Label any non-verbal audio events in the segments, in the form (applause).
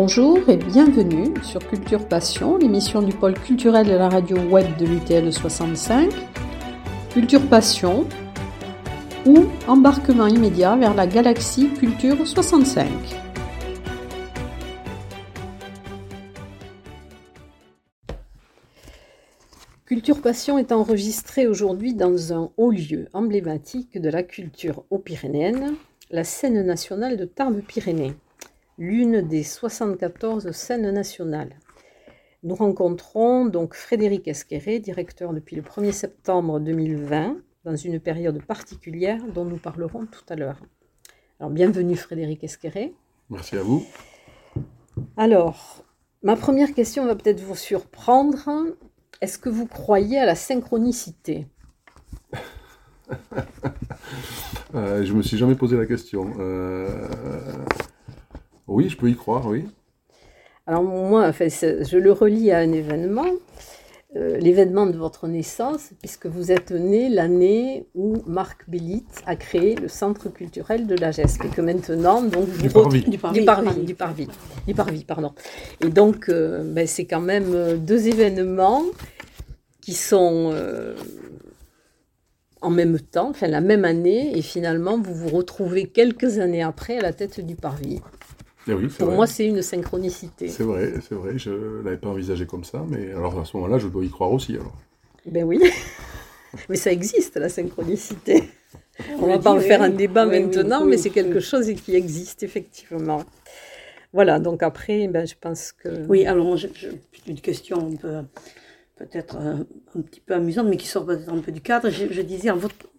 Bonjour et bienvenue sur Culture Passion, l'émission du pôle culturel de la radio web de l'UTL 65. Culture Passion ou embarquement immédiat vers la galaxie Culture 65. Culture Passion est enregistrée aujourd'hui dans un haut lieu emblématique de la culture haut-pyrénéenne, la scène nationale de Tarbes-Pyrénées l'une des 74 scènes nationales. Nous rencontrons donc Frédéric Esqueré, directeur depuis le 1er septembre 2020, dans une période particulière dont nous parlerons tout à l'heure. Alors bienvenue Frédéric Esqueré. Merci à vous. Alors, ma première question va peut-être vous surprendre. Est-ce que vous croyez à la synchronicité? Euh, Je me suis jamais posé la question. Euh, oui, je peux y croire, oui. Alors moi, enfin, je le relis à un événement, euh, l'événement de votre naissance, puisque vous êtes né l'année où Marc Bellit a créé le centre culturel de la GESP, et que maintenant, donc, vous du, parvis. Du, parvis, du, parvis, du, parvis, pardon. Et donc, euh, ben, c'est quand même euh, deux événements qui sont en même temps, enfin la même année, et finalement, vous vous retrouvez quelques années après à la tête du parvis. Eh Pour moi, c'est une synchronicité. C'est vrai, c'est vrai. Je ne l'avais pas envisagé comme ça, mais alors à ce moment-là, je dois y croire aussi. Alors. Ben oui, (laughs) mais ça existe, la synchronicité. On ne va pas en faire un débat maintenant, mais c'est quelque chose qui existe effectivement. Voilà, donc après, ben, je pense que... Oui, alors je, une question peut-être un, petit peu amusante, mais qui sort peut-être un peu du cadre. Je, disais,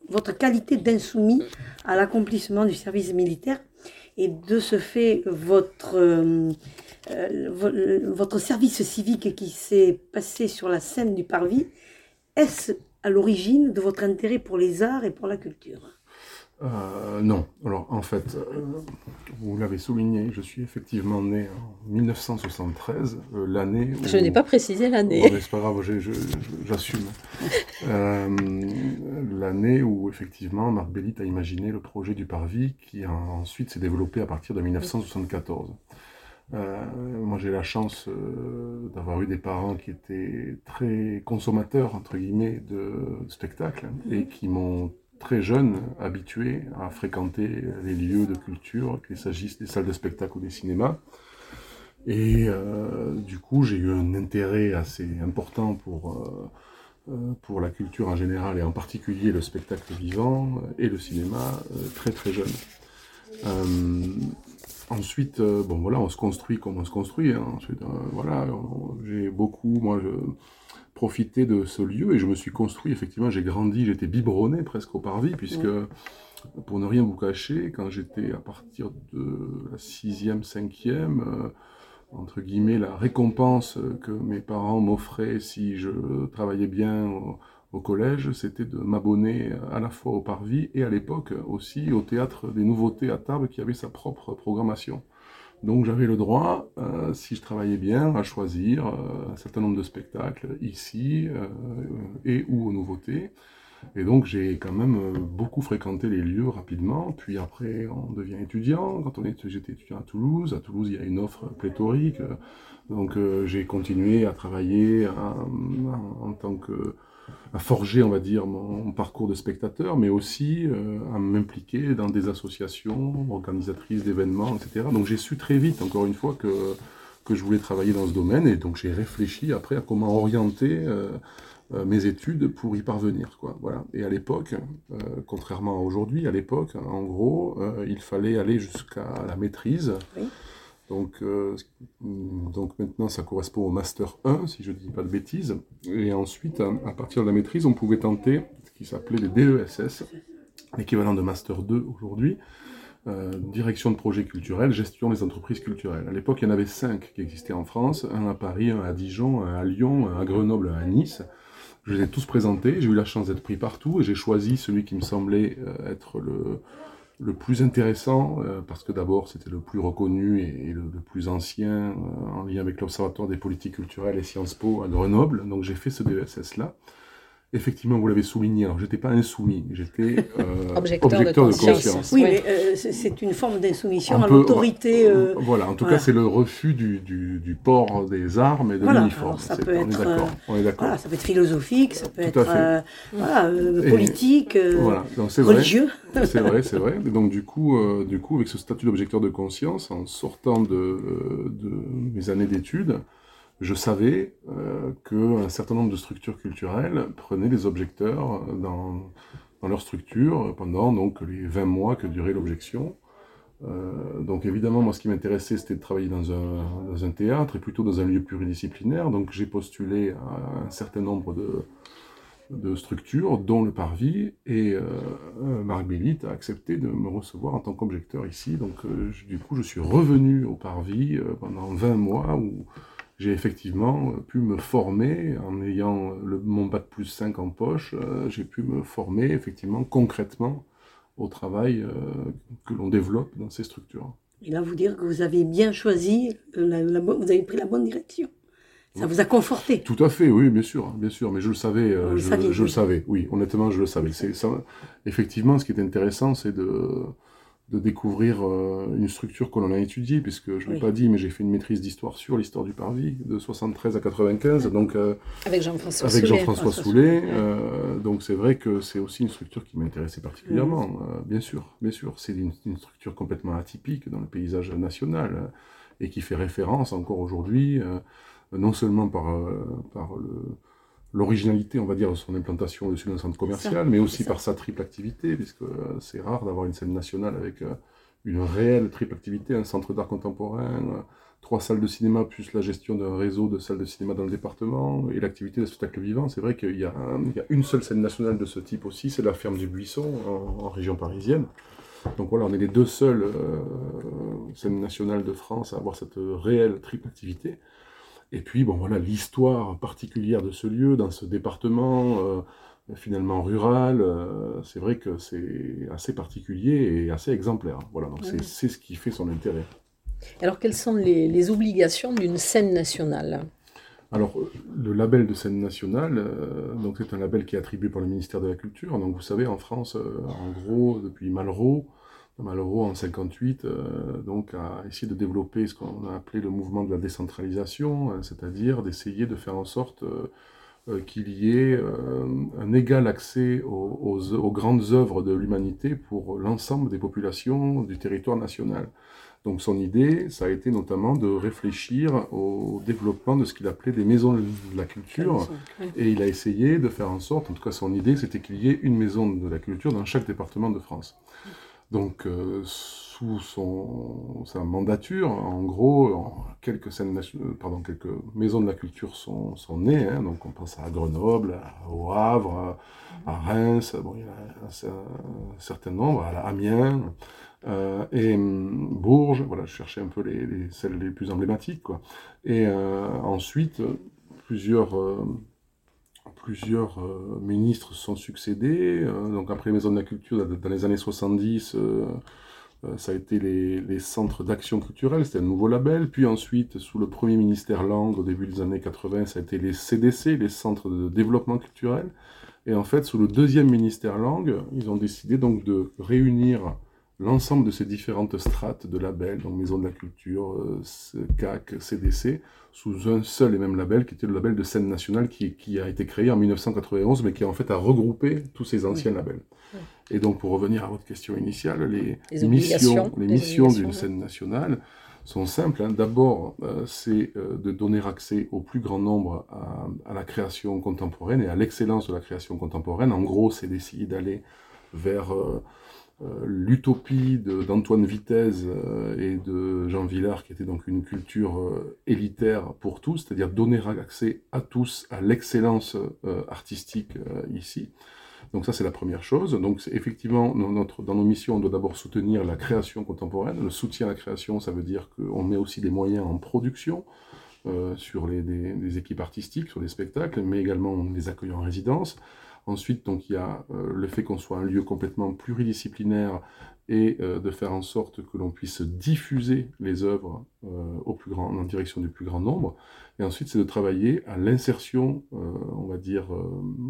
votre qualité d'insoumis à l'accomplissement du service militaire, et de ce fait, votre, euh, euh, votre service civique qui s'est passé sur la scène du Parvis, est-ce à l'origine de votre intérêt pour les arts et pour la culture? Euh, non. Alors, en fait, vous l'avez souligné, je suis effectivement né en 1973, l'année Je n'ai pas précisé l'année. Oh, c'est pas grave, j'assume. l'année où, effectivement, Marc Bellit a imaginé le projet du Parvis, qui ensuite s'est développé à partir de 1974. moi, j'ai la chance d'avoir eu des parents qui étaient très consommateurs, entre guillemets, de spectacles, et qui m'ont très jeune habitué à fréquenter les lieux de culture, qu'il s'agisse des salles de spectacle ou des cinémas. Et euh, du coup, j'ai eu un intérêt assez important pour, euh, euh, pour la culture en général et en particulier le spectacle vivant et le cinéma très très jeune. ensuite, bon voilà, on se construit comme on se construit. Hein. Ensuite, voilà, j'ai beaucoup, moi, profiter de ce lieu et je me suis construit, effectivement, j'ai grandi, j'étais biberonné presque au parvis, puisque, pour ne rien vous cacher, quand j'étais à partir de la sixième, cinquième, euh, entre guillemets, la récompense que mes parents m'offraient si je travaillais bien au, au collège, c'était de m'abonner à la fois au parvis et à l'époque aussi au théâtre des nouveautés à Tarbes qui avait sa propre programmation. Donc j'avais le droit, euh, si je travaillais bien, à choisir euh, un certain nombre de spectacles ici euh, et ou aux nouveautés. Et donc j'ai quand même beaucoup fréquenté les lieux rapidement. Puis après, on devient étudiant. Quand j'étais étudiant à Toulouse. À Toulouse, il y a une offre pléthorique. Donc j'ai continué à travailler en tant que à forger, on va dire, mon, parcours de spectateur, mais aussi euh, à m'impliquer dans des associations organisatrices d'événements, etc. Donc j'ai su très vite, encore une fois, que, je voulais travailler dans ce domaine, et donc j'ai réfléchi après à comment orienter euh, euh, mes études pour y parvenir. Et à l'époque, contrairement à aujourd'hui, à l'époque, en gros, il fallait aller jusqu'à la maîtrise. Donc, euh, donc maintenant, ça correspond au Master 1, si je ne dis pas de bêtises. Et ensuite, à, partir de la maîtrise, on pouvait tenter ce qui s'appelait les DESS, l'équivalent de Master 2 aujourd'hui. Euh, direction de projets culturels, gestion des entreprises culturelles. À l'époque, il y en avait cinq qui existaient en France, un à Paris, un à Dijon, un à Lyon, un à Grenoble, un à Nice. Je les ai tous présentés, j'ai eu la chance d'être pris partout et j'ai choisi celui qui me semblait euh, être le, le plus intéressant, euh, parce que d'abord c'était le plus reconnu et, le, plus ancien euh, en lien avec l'Observatoire des politiques culturelles et Sciences Po à Grenoble. Donc j'ai fait ce DSS là Effectivement, vous l'avez souligné. Alors, j'étais pas insoumis, j'étais euh, (laughs) Objecteur de objecteur de conscience. conscience. Oui, mais euh, c'est- une forme d'insoumission Un à l'autorité. euh, Voilà, en tout voilà. cas, c'est le refus du, du, du port des armes et de Voilà, l'uniforme. alors ça peut on est être, euh, On est d'accord. voilà, ça peut être philosophique, ça peut Tout être euh, voilà, euh, politique, euh, Voilà, c'est religieux. C'est vrai, c'est vrai. Et donc du coup, euh, du coup, avec ce statut d'objecteur de conscience, en sortant de, de mes années d'études, je savais euh, qu'un certain nombre de structures culturelles prenaient des objecteurs dans, dans leur structure pendant donc les 20 mois que durait l'objection. Euh, donc évidemment, moi, ce qui m'intéressait, c'était de travailler dans un, théâtre et plutôt dans un lieu pluridisciplinaire. Donc j'ai postulé à un certain nombre de, structures, dont le Parvis, et euh, euh, Marc Bélit a accepté de me recevoir en tant qu'objecteur ici. Donc, euh, je- du coup, je suis revenu au Parvis euh, pendant 20 mois où j'ai effectivement euh, pu me former en ayant le, mon bac plus 5 en poche. euh, j'ai pu me former effectivement concrètement au travail euh, que l'on développe dans ces structures. Et là, vous dire que vous avez bien choisi, la- la bonne- vous avez pris la bonne direction. Ça vous a conforté. Tout à fait, oui, bien sûr, bien sûr, mais je le savais, euh, je, saviez, je le savais, oui, honnêtement, je le savais. C'est ça, effectivement, ce qui est intéressant, c'est de, de découvrir euh, une structure que l'on a étudiée, puisque je ne l'ai Oui. pas dit, mais j'ai fait une maîtrise d'histoire sur l'histoire du Parvis, de 73 à 95, donc euh, Avec Jean-François avec Soulet. Jean-François François Soulet. Euh, donc c'est vrai que c'est aussi une structure qui m'intéressait particulièrement, euh, bien sûr, bien sûr. C'est une, une structure complètement atypique dans le paysage national euh, et qui fait référence encore aujourd'hui, euh, non seulement par, euh, par le- l'originalité, on va dire, de son implantation au-dessus d'un centre commercial, mais aussi par sa triple activité, puisque euh, c'est rare d'avoir une scène nationale avec euh, une réelle triple activité, un centre d'art contemporain, euh, trois salles de cinéma, plus la gestion d'un réseau de salles de cinéma dans le département, et l'activité de spectacle vivant. C'est vrai qu'il y, a y une seule scène nationale de ce type aussi, c'est la ferme du Buisson, en, en région parisienne. Donc voilà, on est les deux seules euh, scènes nationales de France à avoir cette réelle triple activité. Et puis, bon voilà, l'histoire particulière de ce lieu, dans ce département, euh, finalement rural, euh, c'est vrai que c'est assez particulier et assez exemplaire. Voilà, donc c'est Mhm. c'est ce qui fait son intérêt. Alors, quelles sont les, les obligations d'une scène nationale? Alors, euh, le label de scène nationale, euh, donc c'est un label qui est attribué par le ministère de la Culture. Donc, vous savez, en France, en gros, depuis Malraux, Malraux en 58, euh, donc a essayé de développer ce qu'on a appelé le mouvement de la décentralisation, euh, c'est-à-dire d'essayer de faire en sorte euh, euh, qu'il y ait euh, un égal accès aux, aux- aux grandes œuvres de l'humanité pour l'ensemble des populations du territoire national. Donc son idée, ça a été notamment de réfléchir au développement de ce qu'il appelait des maisons de la culture. Et il a essayé de faire en sorte, en tout cas son idée, c'était qu'il y ait une maison de la culture dans chaque département de France. Donc euh, sous son, sa mandature, en gros, en quelques, scènes nation- euh, pardon, quelques maisons de la culture sont, sont nées. hein. donc on pense à Grenoble, à- au Havre, à, à Reims, bon, il y en a un, un certain nombre, à Amiens. Euh, et hum, Bourges, voilà, je cherchais un peu les, les- celles les plus emblématiques, quoi. Et euh, ensuite, plusieurs, plusieurs euh, ministres sont succédés. euh, donc après les maisons de la culture, dans les années 70, euh, euh, ça a été les, centres d'action culturelle, c'était un nouveau label. Puis ensuite, sous le premier ministère Langue, au début des années 80, ça a été les CDC, les centres de développement culturel. Et en fait, sous le deuxième ministère Langue, ils ont décidé donc de réunir l'ensemble de ces différentes strates de labels, donc Maison de la Culture, euh, CAC, CDC, sous un seul et même label, qui était le label de scène nationale, qui, qui a été créé en 1991, mais qui en fait a regroupé tous ces anciens labels. Oui. Et donc, pour revenir à votre question initiale, les, missions, les les missions d'une oui. scène nationale sont simples. hein. D'abord, euh, c'est euh, de donner accès au plus grand nombre à, à la création contemporaine et à l'excellence de la création contemporaine. En gros, c'est d'essayer d'aller vers euh, euh, l'utopie de- d'Antoine Vitesse euh, et de Jean Villard, qui était donc une culture euh, élitaire pour tous, c'est-à-dire donner accès à tous à l'excellence euh, artistique euh, ici. Donc ça, c'est la première chose. Donc effectivement, dans, notre, dans nos missions, on doit d'abord soutenir la création contemporaine. Le soutien à la création, ça veut dire qu'on met aussi des moyens en production euh, sur les, des équipes artistiques, sur les spectacles, mais également on les accueille en résidence. Ensuite, donc, il y a euh, le fait qu'on soit un lieu complètement pluridisciplinaire et euh, de faire en sorte que l'on puisse diffuser les œuvres euh, au plus grand, en direction du plus grand nombre. Et ensuite, c'est de travailler à l'insertion, on va dire,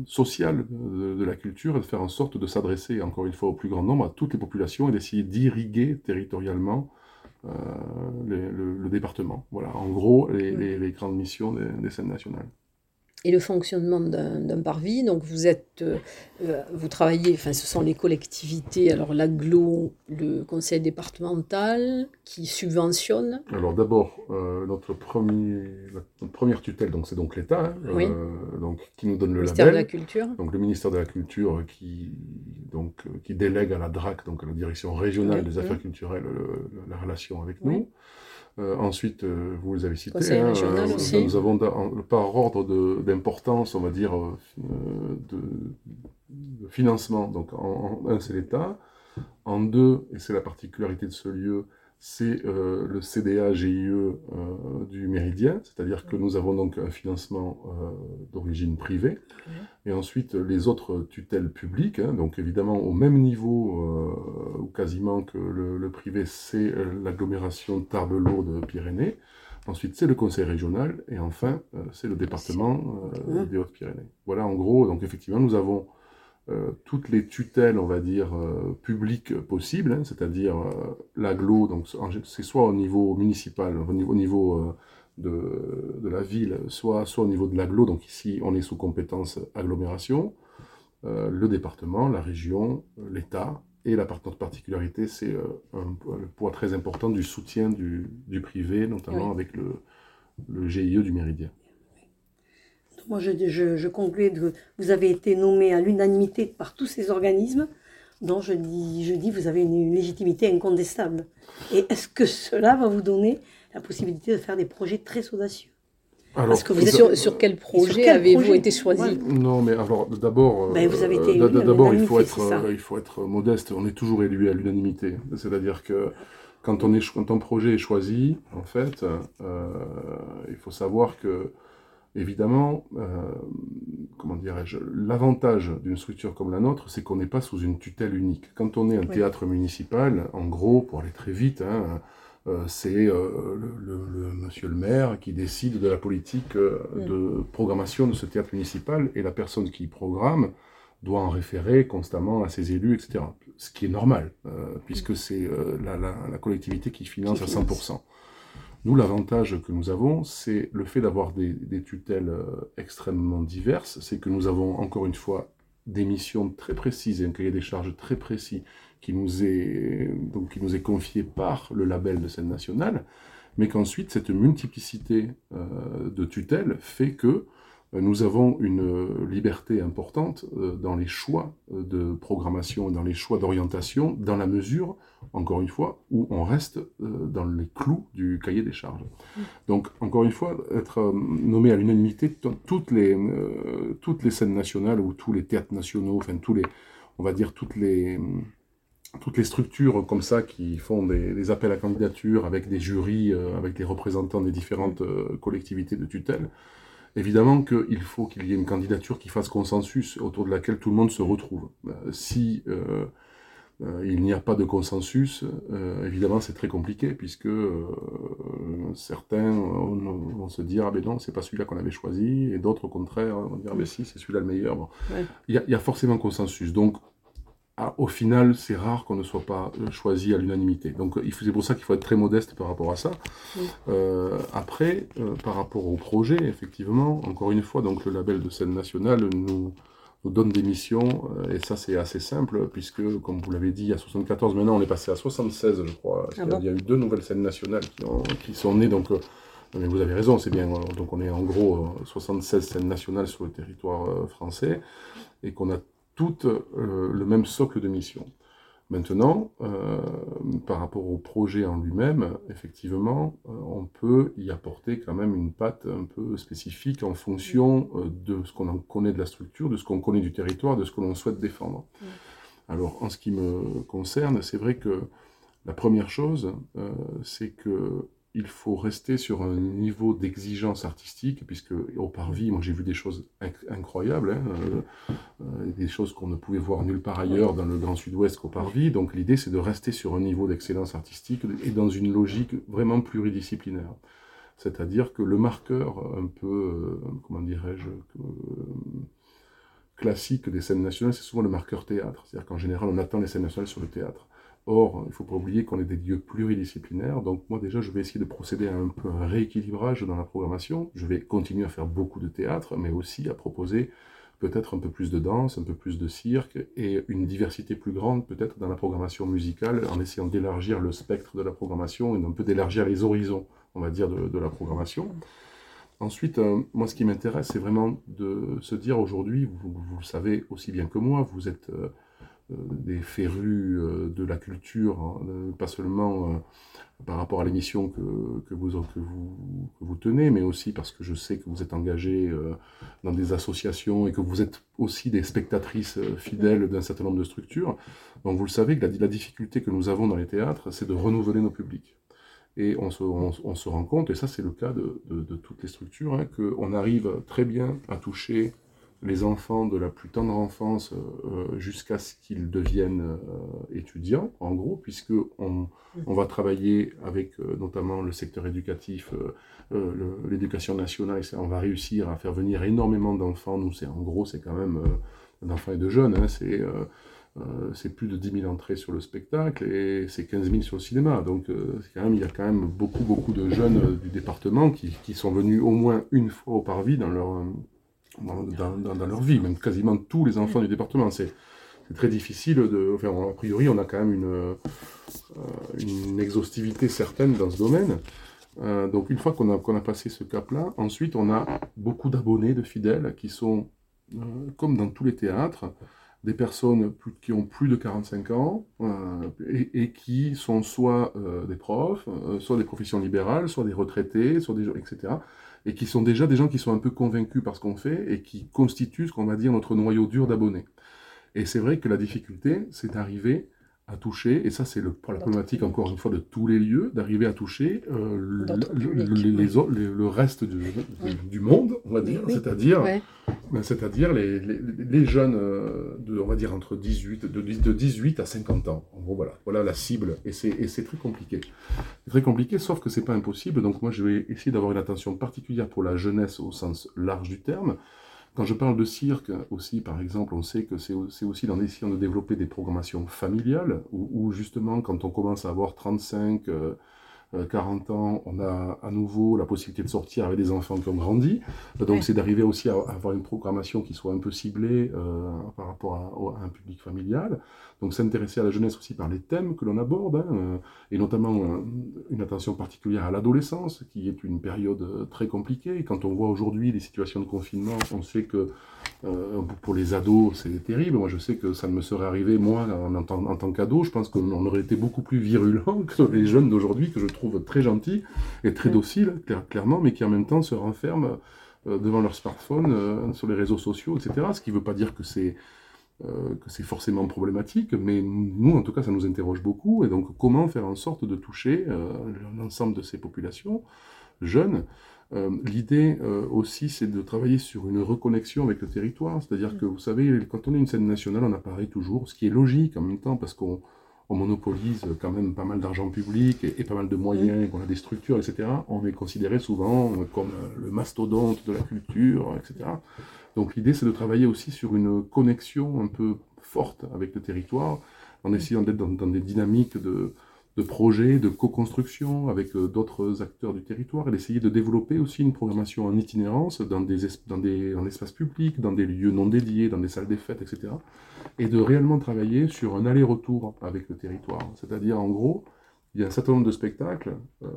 sociale de, la culture et de faire en sorte de s'adresser, encore une fois, au plus grand nombre, à toutes les populations et d'essayer d'irriguer territorialement le, département. Voilà, en gros, les, grandes missions des scènes nationales et le fonctionnement d'un parvis. Donc vous êtes, euh, euh, vous travaillez, enfin ce sont les collectivités, alors l'aglo, le conseil départemental qui subventionne. Alors d'abord euh, notre premier, notre première tutelle, donc c'est donc l'État, hein, donc qui nous donne le, ministère label. de la Culture. Donc le ministère de la Culture qui donc qui délègue à la DRAC, donc à la direction régionale des affaires culturelles, la relation avec nous. Euh, ensuite, euh, vous les avez cités. Hein, euh, aussi. Nous avons par ordre d'importance, on va dire, de, financement. Donc, en un, c'est l'État. En deux, et c'est la particularité de ce lieu, c'est le CDA GIE du Méridien, c'est-à-dire que nous avons donc un financement euh, d'origine privée, et ensuite les autres tutelles publiques, hein, donc évidemment au même niveau ou quasiment que le, privé, c'est l'agglomération Tarbes-Lourdes de Pyrénées, ensuite c'est le conseil régional, et enfin c'est le département des Hautes-Pyrénées. Voilà en gros, donc effectivement nous avons euh, toutes les tutelles, on va dire, euh, publiques possibles, hein, c'est-à-dire euh, l'aglo, donc c'est soit au niveau municipal, au niveau, au niveau de, de, la ville, soit, soit au niveau de l'aglo, donc ici on est sous compétence agglomération, le département, la région, l'État, et la particularité, c'est le poids très important du soutien du, du privé, notamment avec le, le GIE du Méridien. Moi, je, je, concluais que vous avez été nommé à l'unanimité par tous ces organismes, dont je dis, je dis vous avez une, légitimité incontestable. Et est-ce que cela va vous donner la possibilité de faire des projets très audacieux? Alors, Parce que vous sur, sur, quel projet avez-vous été choisi? Non, mais alors d'abord, ben, euh, d'abord il faut être, euh, il faut être modeste. On est toujours élu à l'unanimité. C'est-à-dire que quand on est, quand un projet est choisi, en fait, euh, il faut savoir que Évidemment, euh, comment dirais-je, l'avantage d'une structure comme la nôtre, c'est qu'on n'est pas sous une tutelle unique. Quand on est un théâtre municipal, en gros, pour aller très vite, hein, euh, c'est euh, le, monsieur le maire qui décide de la politique mm. de programmation de ce théâtre municipal et la personne qui programme doit en référer constamment à ses élus, etc. Ce qui est normal, puisque mm. c'est la, collectivité qui finance à 100%. Nous, l'avantage que nous avons, c'est le fait d'avoir des, tutelles euh, extrêmement diverses, c'est que nous avons encore une fois des missions très précises et un cahier des charges très précis qui nous est, donc, qui nous est confié par le label de scène nationale, mais qu'ensuite cette multiplicité euh, de tutelles fait que nous avons une euh, liberté importante euh, dans les choix de programmation, dans les choix d'orientation, dans la mesure, encore une fois, où on reste dans les clous du cahier des charges. Mm. Donc, encore une fois, être nommé à l'unanimité, toutes les, toutes les scènes nationales ou tous les théâtres nationaux, enfin, tous les, on va dire, toutes les toutes les structures comme ça qui font des, appels à candidature avec des jurys, avec des représentants des différentes collectivités de tutelle, Évidemment qu'il faut qu'il y ait une candidature qui fasse consensus, autour de laquelle tout le monde se retrouve. Euh, si euh, euh, il n'y a pas de consensus, évidemment c'est très compliqué, puisque certains vont, se dire ah ben non, c'est pas celui-là qu'on avait choisi, et d'autres au contraire vont dire ah ben si, c'est celui-là le meilleur. Il, y y a forcément consensus. Donc ah, au final, c'est rare qu'on ne soit pas euh, choisi à l'unanimité. Donc c'est pour ça qu'il faut être très modeste par rapport à ça. Euh, après, euh, par rapport au projet, effectivement, encore une fois, donc le label de scène nationale nous, nous donne des missions, et ça c'est assez simple, puisque, comme vous l'avez dit, il y a 74, maintenant on est passé à 76, je crois. Ah il y a eu deux nouvelles scènes nationales qui, qui sont nées, donc... mais vous avez raison, c'est bien. Donc on est en gros 76 scènes nationales sur le territoire français et qu'on a tout euh, le même socle de mission. Maintenant, euh, par rapport au projet en lui-même, effectivement, euh, on peut y apporter quand même une patte un peu spécifique en fonction de ce qu'on connaît de la structure, de ce qu'on connaît du territoire, de ce que l'on souhaite défendre. Alors, en ce qui me concerne, c'est vrai que la première chose, c'est que il faut rester sur un niveau d'exigence artistique, puisque au Parvis, moi j'ai vu des choses incroyables, hein, euh, euh, des choses qu'on ne pouvait voir nulle part ailleurs dans le Grand Sud-Ouest qu'au Parvis. Donc l'idée c'est de rester sur un niveau d'excellence artistique et dans une logique vraiment pluridisciplinaire. C'est-à-dire que le marqueur un peu, euh, comment dirais-je, classique des scènes nationales, c'est souvent le marqueur théâtre. C'est-à-dire qu'en général, on attend les scènes nationales sur le théâtre. Or, il ne faut pas oublier qu'on est des lieux pluridisciplinaires. Donc moi déjà, je vais essayer de procéder à un peu un rééquilibrage dans la programmation. Je vais continuer à faire beaucoup de théâtre, mais aussi à proposer peut-être un peu plus de danse, un peu plus de cirque et une diversité plus grande peut-être dans la programmation musicale en essayant d'élargir le spectre de la programmation et un peu d'élargir les horizons, on va dire, de, la programmation. Ensuite, euh, moi, ce qui m'intéresse, c'est vraiment de se dire aujourd'hui, vous, le savez aussi bien que moi, vous êtes euh, des férus euh, de la culture, hein, euh, pas seulement par rapport à l'émission que, que, vous, que, vous, que vous tenez, mais aussi parce que je sais que vous êtes engagé dans des associations et que vous êtes aussi des spectatrices fidèles d'un certain nombre de structures. Donc vous le savez que la, la difficulté que nous avons dans les théâtres, c'est de renouveler nos publics. Et on se, on, se, rend compte, et ça c'est le cas de, de, toutes les structures, hein, qu'on arrive très bien à toucher les enfants de la plus tendre enfance euh, jusqu'à ce qu'ils deviennent euh, étudiants, en gros, puisque on, on va travailler avec euh, notamment le secteur éducatif, l'éducation nationale, et on va réussir à faire venir énormément d'enfants. Nous, c'est en gros, c'est quand même d'enfants et de jeunes, hein, c'est c'est plus de 10 000 entrées sur le spectacle et c'est 15 000 sur le cinéma. Donc quand même, il y a quand même beaucoup, beaucoup de jeunes du département qui, qui, sont venus au moins une fois au parvis dans leur dans, leur vie, même quasiment tous les enfants du département. C'est très difficile de. Enfin, a priori, on a quand même une, euh, une exhaustivité certaine dans ce domaine. Euh, donc, une fois qu'on a, qu'on a passé ce cap-là, ensuite, on a beaucoup d'abonnés, de fidèles, qui sont, euh, comme dans tous les théâtres, des personnes qui ont plus de 45 ans et, et, qui sont soit des profs, soit des professions libérales, soit des retraités, soit des, etc et qui sont déjà des gens qui sont un peu convaincus par ce qu'on fait et qui constituent ce qu'on va dire notre noyau dur d'abonnés. Et c'est vrai que la difficulté, c'est d'arriver à toucher, et ça c'est le, la problématique encore une fois de tous les lieux, d'arriver à toucher euh, le, le, reste du, du, monde, on va dire, c'est-à-dire ben, c'est-à-dire les, les, les, jeunes, euh, de, on va dire entre 18, de, de 18 à 50 ans. En gros, voilà, voilà la cible, et c'est très compliqué. Très compliqué, sauf que c'est pas impossible, donc moi je vais essayer d'avoir une attention particulière pour la jeunesse au sens large du terme, quand je parle de cirque aussi, par exemple, on sait que c'est aussi dans essayant de développer des programmations familiales, où, justement, quand on commence à avoir 35, 40 euh, ans, on a à nouveau la possibilité de sortir avec des enfants qui ont grandi. Donc c'est d'arriver aussi à, avoir une programmation qui soit un peu ciblée euh, par rapport à, un public familial. Donc s'intéresser à la jeunesse aussi par les thèmes que l'on aborde, hein, euh, et notamment une attention particulière à l'adolescence, qui est une période très compliquée. Et quand on voit aujourd'hui les situations de confinement, on sait que pour les ados, c'est terrible. Moi, je sais que ça ne me serait arrivé, moi, en, en, en tant qu'ado, je pense qu'on aurait été beaucoup plus virulent que les jeunes d'aujourd'hui, que je trouve très gentils et très dociles, clairement, mais qui en même temps se renferment euh, devant leur smartphone, euh, sur les réseaux sociaux, etc. Ce qui ne veut pas dire que c'est euh, que c'est forcément problématique, mais nous, en tout cas, ça nous interroge beaucoup. Et donc, comment faire en sorte de toucher l'ensemble de ces populations jeunes? L'idée aussi, c'est de travailler sur une reconnexion avec le territoire. C'est-à-dire que, vous savez, quand on est une scène nationale, on apparaît toujours, ce qui est logique en même temps, parce qu'on on monopolise quand même pas mal d'argent public et, pas mal de moyens, qu'on a des structures, etc., on est considéré souvent comme euh, le mastodonte de la culture, etc. Donc l'idée, c'est de travailler aussi sur une connexion un peu forte avec le territoire, en essayant d'être dans, des dynamiques de, de projets, de co-construction avec euh, d'autres acteurs du territoire et d'essayer de développer aussi une programmation en itinérance dans des, dans des en espace public, dans des lieux non dédiés, dans des salles des fêtes, etc. Et de réellement travailler sur un aller-retour avec le territoire. C'est-à-dire, en gros, il y a un certain nombre de spectacles euh,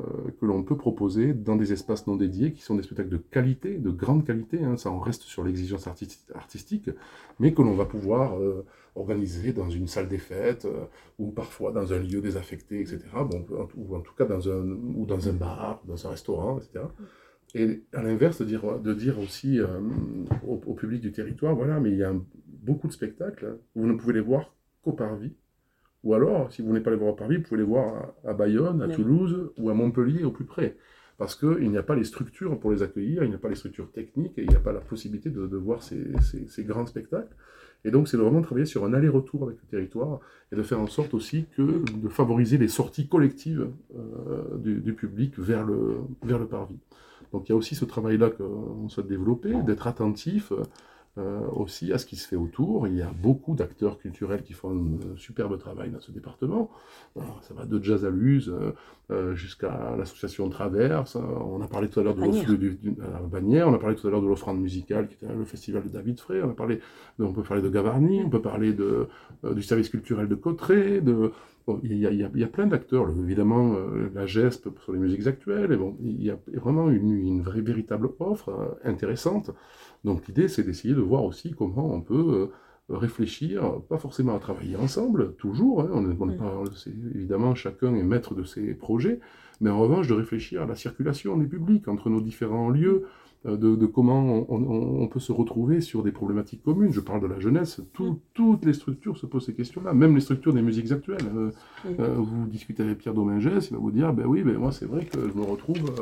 que l'on peut proposer dans des espaces non dédiés, qui sont des spectacles de qualité, de grande qualité, hein, ça en reste sur l'exigence artistique, mais que l'on va pouvoir euh, organiser dans une salle des fêtes, euh, ou parfois dans un lieu désaffecté, etc., bon, ou en tout cas dans un, ou dans un bar, dans un restaurant, etc. Et à l'inverse, de dire, aussi au, au, public du territoire, voilà, mais il y a beaucoup de spectacles, vous ne pouvez les voir qu'au parvis, Ou alors, si vous voulez pas les voir à Paris, vous pouvez les voir à, Bayonne, à Toulouse ou à Montpellier au plus près. Parce qu'il n'y a pas les structures pour les accueillir, il n'y a pas les structures techniques et il n'y a pas la possibilité de, voir ces, grands spectacles. Et donc, c'est vraiment de travailler sur un aller-retour avec le territoire et de faire en sorte aussi que de favoriser les sorties collectives euh, du, public vers le, vers le parvis. Donc, il y a aussi ce travail-là qu'on souhaite développer, d'être attentif euh, aussi à ce qui se fait autour. Il y a beaucoup d'acteurs culturels qui font un superbe travail dans ce département. ça va de Jazz à Luz euh, jusqu'à l'association Traverse. On a parlé tout à l'heure de, la Bannière, on a parlé tout à l'heure de l'offrande musicale qui était le festival de David Frey. On, a parlé on peut parler de Gavarnie, on peut parler de, euh, du service culturel de Cotteret, de, il, y a, il, y a, plein d'acteurs, évidemment la GESP sur les musiques actuelles, et bon, il y a vraiment une, une vraie, véritable offre intéressante. Donc l'idée, c'est d'essayer de voir aussi comment on peut euh, réfléchir, pas forcément à travailler ensemble, toujours, hein, on, mm. évidemment chacun est maître de ses projets, mais en revanche de réfléchir à la circulation des publics entre nos différents lieux, euh, de, comment on, peut se retrouver sur des problématiques communes. Je parle de la jeunesse, mm. toutes les structures se posent ces questions-là, même les structures des musiques actuelles. Euh, mm. euh, vous discutez avec Pierre Domingès, il va vous dire, ben oui, ben moi c'est vrai que je me retrouve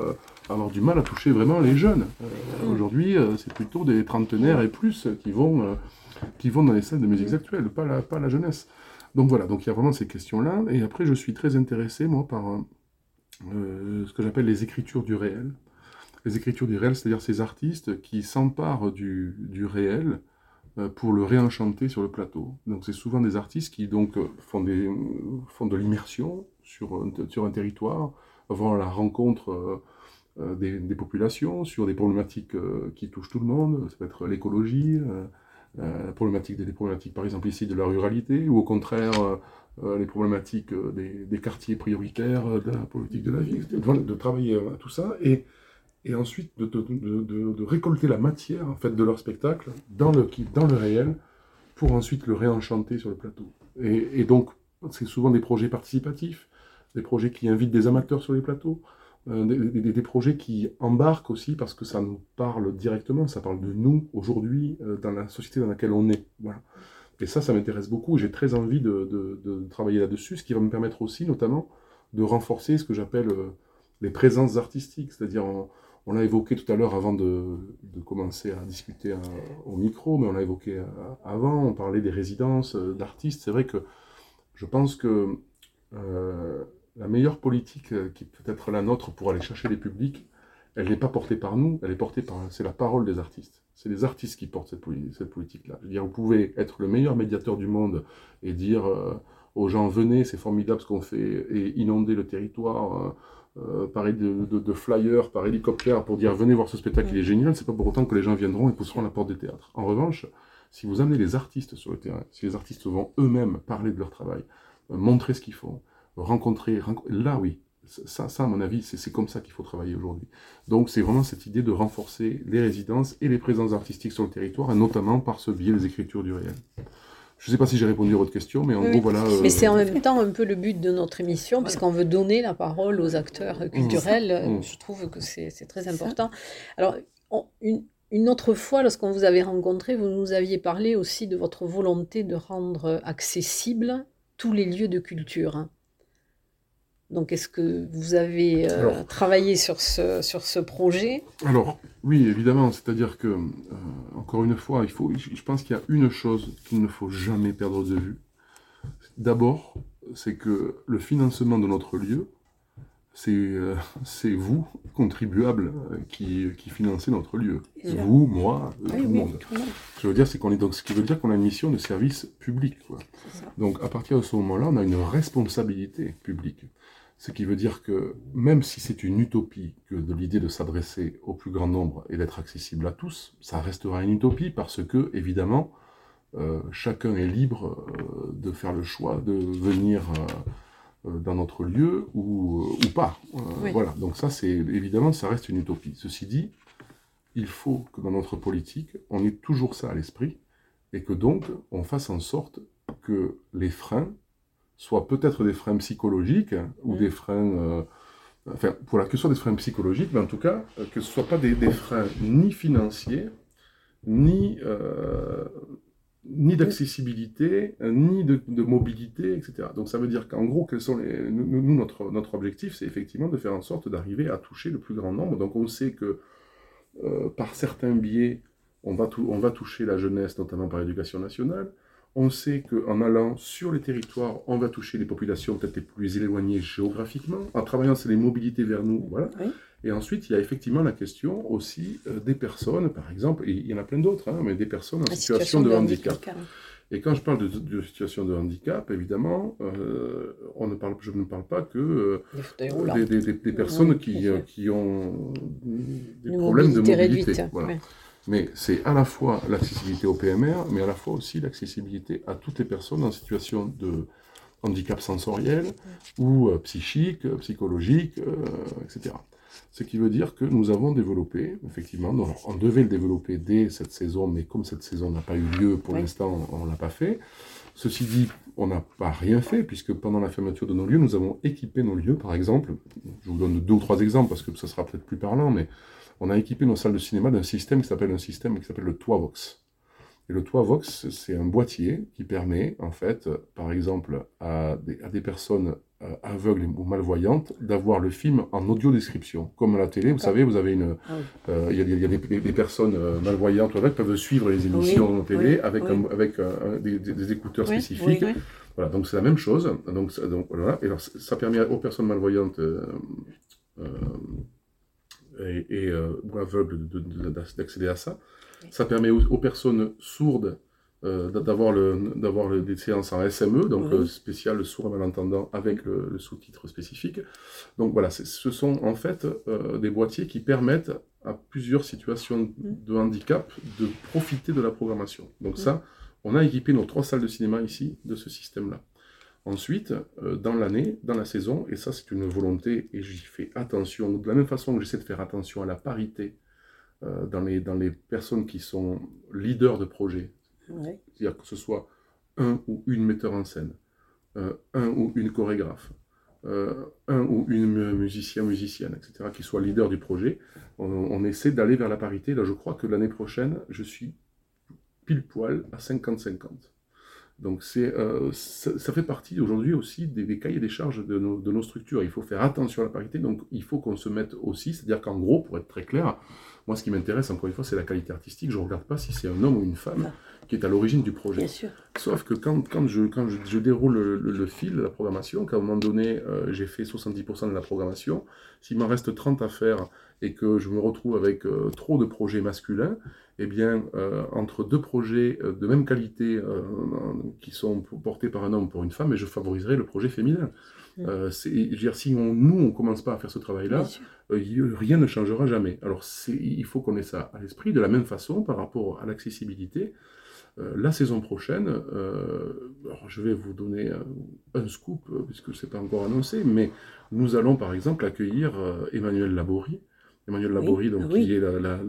à avoir du mal à toucher vraiment les jeunes. Mm. Aujourd'hui, c'est plutôt des trentenaires et plus qui vont, qui vont dans les scènes de musiques actuelles, pas la, pas la jeunesse. Donc voilà, donc il y a vraiment ces questions-là. Et après, je suis très intéressé, moi, par ce que j'appelle les écritures du réel les écritures du réel, c'est-à-dire ces artistes qui s'emparent du, réel euh, pour le réenchanter sur le plateau. Donc c'est souvent des artistes qui donc euh, font, des, font de l'immersion sur, sur un territoire, vont à la rencontre euh, des, populations, sur des problématiques qui touchent tout le monde, ça peut être l'écologie, la problématique des, problématiques par exemple ici de la ruralité, ou au contraire les problématiques des, quartiers prioritaires, de la politique de la ville, de, de travailler tout ça. Et et ensuite de, de, récolter la matière en fait, de leur spectacle dans le, dans le réel pour ensuite le réenchanter sur le plateau. Et, donc, c'est souvent des projets participatifs, des projets qui invitent des amateurs sur les plateaux, euh, des, des, projets qui embarquent aussi parce que ça nous parle directement, ça parle de nous aujourd'hui euh, dans la société dans laquelle on est. Voilà. Et ça, ça m'intéresse beaucoup. J'ai très envie de, travailler là-dessus, ce qui va me permettre aussi, notamment, de renforcer ce que j'appelle euh, les présences artistiques, c'est-à-dire on l'a évoqué tout à l'heure avant de, commencer à discuter au micro, mais on l'a évoqué euh, avant, on parlait des résidences euh, d'artistes. C'est vrai que je pense que euh, la meilleure politique qui peut être la nôtre pour aller chercher les publics, elle n'est pas portée par nous, elle est portée par, c'est la parole des artistes. C'est les artistes qui portent cette, politique-là. Je veux dire, vous pouvez être le meilleur médiateur du monde et dire aux gens, venez, c'est formidable ce qu'on fait, et inonder le territoire euh, pareil de, flyers par hélicoptère pour dire venez voir ce spectacle, il est génial, c'est pas pour autant que les gens viendront et pousseront à la porte des théâtres. En revanche, si vous amenez les artistes sur le terrain, si les artistes vont eux-mêmes parler de leur travail, euh, montrer ce qu'ils font, rencontrer, là oui, ça, ça à mon avis, c'est comme ça qu'il faut travailler aujourd'hui. Donc c'est vraiment cette idée de renforcer les résidences et les présences artistiques sur le territoire, et notamment par ce biais des écritures du réel. Je ne sais pas si j'ai répondu à votre question, mais en gros, voilà. Mais c'est en même temps un peu le but de notre émission, puisqu'on veut donner la parole aux acteurs mmh. culturels. Mmh. Je trouve que c'est très important. Alors, une, une, autre fois, lorsqu'on vous avait rencontré, vous nous aviez parlé aussi de votre volonté de rendre accessibles tous les lieux de culture. Donc, est-ce que vous avez euh, travaillé sur ce, sur ce projet? Alors, oui, évidemment. C'est-à-dire que, euh, encore une fois, il faut, je pense qu'il y a une chose qu'il ne faut jamais perdre de vue. D'abord, c'est que le financement de notre lieu, c'est euh, vous, contribuables, qui, qui financez notre lieu. Vous, moi, tout, le monde. Ce, veux dire, c'est qu'on est donc, ce qui veut dire qu'on a une mission de service public. Donc, à partir de ce moment-là, on a une responsabilité publique. Ce qui veut dire que même si c'est une utopie que de l'idée de s'adresser au plus grand nombre et d'être accessible à tous, ça restera une utopie parce que, évidemment, euh, chacun est libre euh, de faire le choix de venir euh, dans notre lieu ou, ou pas. Voilà, donc ça, c'est évidemment, ça reste une utopie. Ceci dit, il faut que dans notre politique, on ait toujours ça à l'esprit et que donc on fasse en sorte que les freins soit peut-être des freins psychologiques ou mm. des freins. Euh, enfin, voilà, que ce soit des freins psychologiques, mais en tout cas, euh, que ce ne soit pas des, freins ni financiers, ni, euh, ni d'accessibilité, ni de, mobilité, etc. Donc ça veut dire qu'en gros, quels sont les, nous, notre, notre objectif, c'est effectivement de faire en sorte d'arriver à toucher le plus grand nombre. Donc on sait que euh, par certains biais, on va, on va toucher la jeunesse, notamment par l'éducation nationale. On sait qu'en allant sur les territoires, on va toucher les populations peut-être les plus éloignées géographiquement. En travaillant sur les mobilités vers nous, voilà. Et ensuite, il y a effectivement la question aussi euh, des personnes, par exemple, et il y en a plein d'autres, hein, mais des personnes en situation, de, handicap. Et quand je parle de, situation de handicap, évidemment, euh, on ne parle, je ne parle pas que euh, des, personnes qui, qui, ont des problèmes de mobilité. voilà. Mais c'est à la fois l'accessibilité au PMR, mais à la fois aussi l'accessibilité à toutes les personnes en situation de handicap sensoriel ou psychique, psychologique, etc. Ce qui veut dire que nous avons développé, effectivement, on devait le développer dès cette saison, mais comme cette saison n'a pas eu lieu pour l'instant, on ne l'a pas fait. Ceci dit, on n'a pas rien fait, puisque pendant la fermeture de nos lieux, nous avons équipé nos lieux, par exemple. Je vous donne deux ou trois exemples, parce que ce sera peut-être plus parlant, mais on a équipé nos salles de cinéma d'un système qui s'appelle un système qui s'appelle le Toavox. Et le Toavox, c'est un boîtier qui permet, en fait, par exemple, à des, à des personnes euh, aveugles ou malvoyantes d'avoir le film en audio description. Comme à la télé, vous savez, vous avez une. Ah euh, il y, a, des, personnes euh, malvoyantes qui peuvent suivre les émissions en télé avec, avec des, écouteurs spécifiques. Voilà, donc c'est la même chose. Donc, donc voilà. Et alors, ça permet aux personnes malvoyantes et, et ou aveugles d'accéder à ça. Ça permet aux personnes sourdes euh, d'avoir le, d'avoir des séances en SME, donc euh, spécial sourd et malentendant avec le, sous-titre spécifique. Donc voilà, ce sont en fait euh, des boîtiers qui permettent à plusieurs situations mm. de handicap de profiter de la programmation. Donc mm. ça, on a équipé nos trois salles de cinéma ici de ce système-là. Ensuite, dans l'année, dans la saison, et ça c'est une volonté, et j'y fais attention, de la même façon que j'essaie de faire attention à la parité dans, les, dans les personnes qui sont leaders de projets, c'est-à-dire que ce soit un ou une metteur en scène, euh, un ou une chorégraphe, euh, un ou une musicien, musicienne, etc., qui soit leader du projet. On, essaie d'aller vers la parité. Là, je crois que l'année prochaine, je suis pile poil à 50-50. Donc c'est, euh, ça, fait partie aujourd'hui aussi des, cahiers des charges de nos, de nos, structures. Il faut faire attention à la parité, donc il faut qu'on se mette aussi, c'est-à-dire qu'en gros, pour être très clair, moi ce qui m'intéresse encore une fois, c'est la qualité artistique. Je ne regarde pas si c'est un homme ou une femme qui est à l'origine du projet. Sauf que quand, quand, je, quand je, déroule le, fil de la programmation, qu'à un moment donné, euh, j'ai fait 70% de la programmation, s'il m'en reste 30 à faire et que je me retrouve avec euh, trop de projets masculins, eh bien, euh, entre deux projets de même qualité qui sont portés par un homme pour une femme, et je favoriserai le projet féminin. Mm. dire, si on, nous, on ne commence pas à faire ce travail-là, rien ne changera jamais. Alors, il faut qu'on ait ça à l'esprit, de la même façon, par rapport à l'accessibilité. Euh, la saison prochaine, euh, je vais vous donner un, scoop, euh, puisque ce n'est pas encore annoncé, mais nous allons par exemple accueillir Emmanuel Laborie, Emmanuel Laborie, donc, qui est la,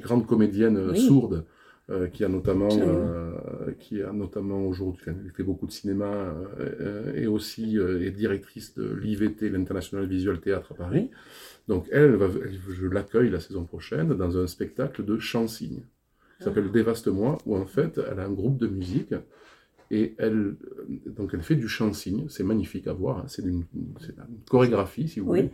grande comédienne sourde, qui a notamment, qui a notamment aujourd'hui, fait beaucoup de cinéma, et aussi est directrice de l'IVT, l'International Visual Theatre à Paris. Donc elle, va, je l'accueille la saison prochaine dans un spectacle de chant-signe qui s'appelle Dévaste-moi, où en fait, elle a un groupe de musique et elle, donc elle fait du chant-signe, c'est magnifique à voir, hein. c'est une, chorégraphie, si vous voulez,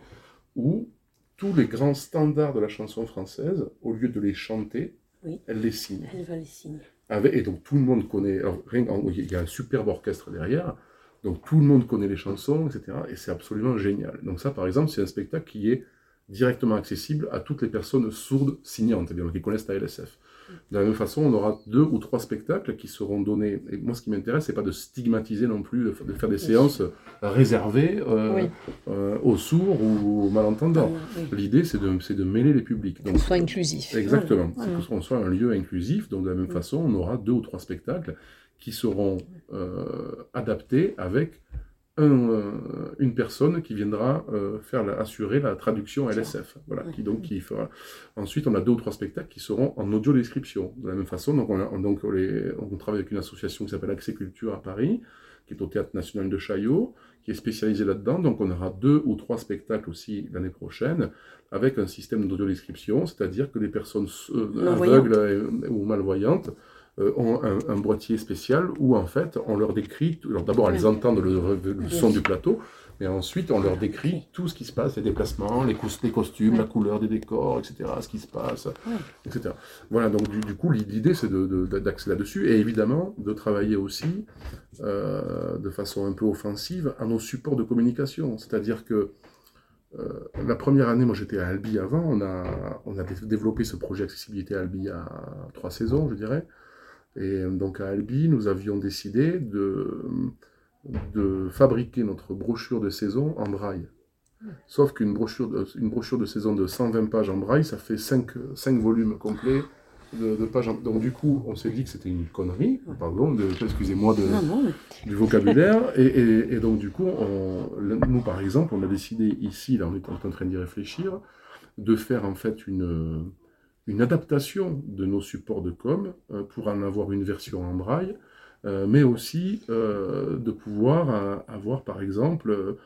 où tous les grands standards de la chanson française, au lieu de les chanter, elle les signe. Elle va les signer. et donc tout le monde connaît, alors, il y a un superbe orchestre derrière, donc tout le monde connaît les chansons, etc. Et c'est absolument génial. Donc ça, par exemple, c'est un spectacle qui est directement accessible à toutes les personnes sourdes signantes, bien, qui connaissent la LSF. De la même façon, on aura deux ou trois spectacles qui seront donnés. Et moi, ce qui m'intéresse, c'est pas de stigmatiser non plus, de faire des séances réservées euh, euh, aux sourds ou aux malentendants. L'idée, c'est de, de, mêler les publics. Donc, soit inclusif. Exactement. C'est qu'on soit un lieu inclusif. Donc, de la même façon, on aura deux ou trois spectacles qui seront euh, adaptés avec euh, une personne qui viendra euh, faire assurer la traduction LSF. Voilà, qui, donc, qui fera. Ensuite, on a deux ou trois spectacles qui seront en audio description. De la même façon, donc on, donc on travaille avec une association qui s'appelle Accès Culture à Paris, qui est au Théâtre National de Chaillot, qui est spécialisée là-dedans. Donc on aura deux ou trois spectacles aussi l'année prochaine, avec un système d'audio description, c'est-à-dire que les personnes aveugles ou malvoyantes ont un, boîtier spécial où en fait on leur décrit, alors d'abord elles entendent le son du plateau, et ensuite, on leur décrit tout ce qui se passe, les déplacements, les, costumes, la couleur des décors, etc., ce qui se passe, etc. Voilà, donc du, coup, l'idée, c'est d'axer là-dessus, et évidemment, de travailler aussi euh, de façon un peu offensive à nos supports de communication. C'est-à-dire que euh, la première année, moi j'étais à Albi avant, on a, on a développé ce projet accessibilité à Albi à trois saisons, je dirais. Et donc à Albi, nous avions décidé de de fabriquer notre brochure de saison en braille. Sauf qu'une brochure, de, une brochure de saison de 120 pages en braille, ça fait 5, 5 volumes complets de, pages. Donc du coup, on s'est dit que c'était une connerie, pardon, excusez-moi du vocabulaire. (laughs) Et, donc du coup, nous par exemple, on a décidé ici, là on est en train d'y réfléchir, de faire en fait une, une adaptation de nos supports de com euh, pour en avoir une version en braille euh, mais aussi euh, de pouvoir euh, avoir par exemple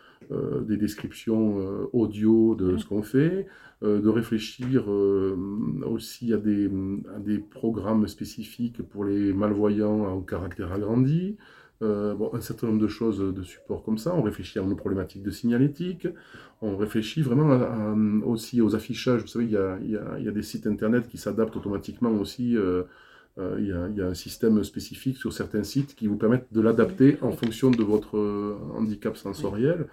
des descriptions audio de ce qu'on fait, de réfléchir aussi à des, à des, programmes spécifiques pour les malvoyants en caractère agrandi, bon, un certain nombre de choses de support comme ça. On réfléchit à nos problématiques de signalétique. On réfléchit vraiment aussi aux affichages. Vous savez, il y a, il y a, il y a des sites internet qui s'adaptent automatiquement aussi euh, il y, a, un système spécifique sur certains sites qui vous permettent de l'adapter en fonction de votre euh, handicap sensoriel.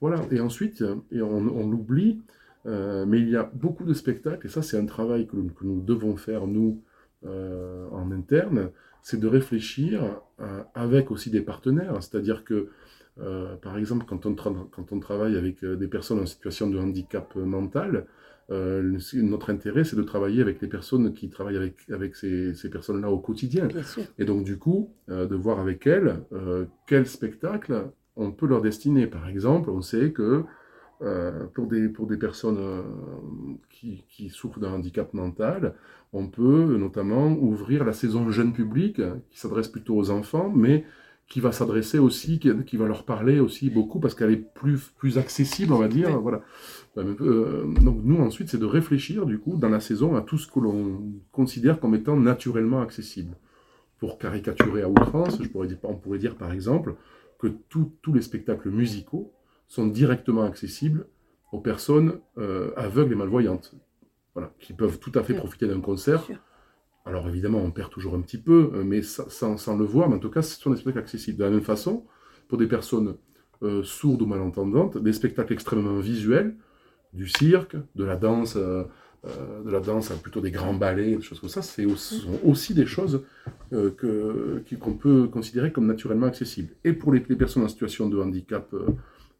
Voilà. Et ensuite, et on, l'oublie, euh, mais il y a beaucoup de spectacles, et ça c'est un travail que, nous devons faire, nous, en interne, c'est de réfléchir avec aussi des partenaires. C'est-à-dire que, par exemple, quand on, quand on travaille avec des personnes en situation de handicap mental, euh, notre intérêt, c'est de travailler avec les personnes qui travaillent avec, avec ces, ces personnes-là au quotidien. Et donc, du coup, euh, de voir avec elles euh, quel spectacle on peut leur destiner. Par exemple, on sait que pour, des, pour des personnes qui, qui, souffrent d'un handicap mental, on peut notamment ouvrir la saison jeune public, qui s'adresse plutôt aux enfants, mais qui va s'adresser aussi, qui, va leur parler aussi beaucoup parce qu'elle est plus, plus accessible, on va dire. Voilà. Euh, donc nous ensuite, c'est de réfléchir du coup dans la saison à tout ce que l'on considère comme étant naturellement accessible. Pour caricaturer à outrance, je pourrais dire, on pourrait dire par exemple que tous les spectacles musicaux sont directement accessibles aux personnes euh, aveugles et malvoyantes, voilà, qui peuvent tout à fait profiter d'un concert. Alors évidemment, on perd toujours un petit peu, euh, mais sans, le voir, mais en tout cas, ce sont des spectacles accessibles. De la même façon, pour des personnes euh, sourdes ou malentendantes, des spectacles extrêmement visuels, du cirque, de la danse, euh, de la danse, plutôt des grands ballets, des choses comme ça, aussi, sont aussi des choses qu'on peut considérer comme naturellement accessibles. Et pour les personnes en situation de handicap